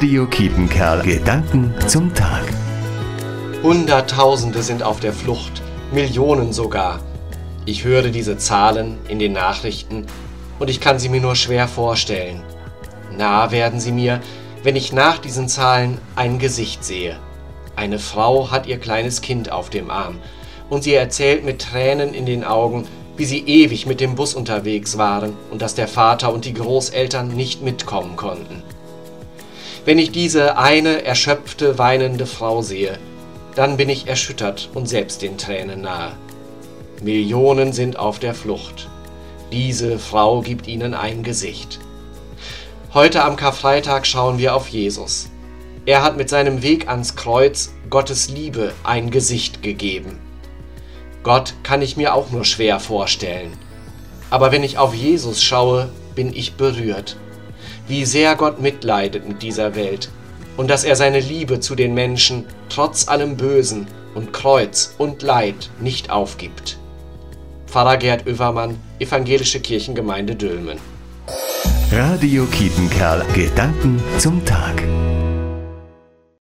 Radio Kietenkerl. Gedanken zum Tag. Hunderttausende sind auf der Flucht, Millionen sogar. Ich höre diese Zahlen in den Nachrichten und ich kann sie mir nur schwer vorstellen. Nah werden sie mir, wenn ich nach diesen Zahlen ein Gesicht sehe. Eine Frau hat ihr kleines Kind auf dem Arm und sie erzählt mit Tränen in den Augen, wie sie ewig mit dem Bus unterwegs waren und dass der Vater und die Großeltern nicht mitkommen konnten. Wenn ich diese eine erschöpfte, weinende Frau sehe, dann bin ich erschüttert und selbst den Tränen nahe. Millionen sind auf der Flucht. Diese Frau gibt ihnen ein Gesicht. Heute am Karfreitag schauen wir auf Jesus. Er hat mit seinem Weg ans Kreuz Gottes Liebe ein Gesicht gegeben. Gott kann ich mir auch nur schwer vorstellen. Aber wenn ich auf Jesus schaue, bin ich berührt. Wie sehr Gott mitleidet mit dieser Welt und dass er seine Liebe zu den Menschen trotz allem Bösen und Kreuz und Leid nicht aufgibt. Pfarrer Gerd Oevermann, Evangelische Kirchengemeinde Dülmen. Radio Kietenkerl. Gedanken zum Tag.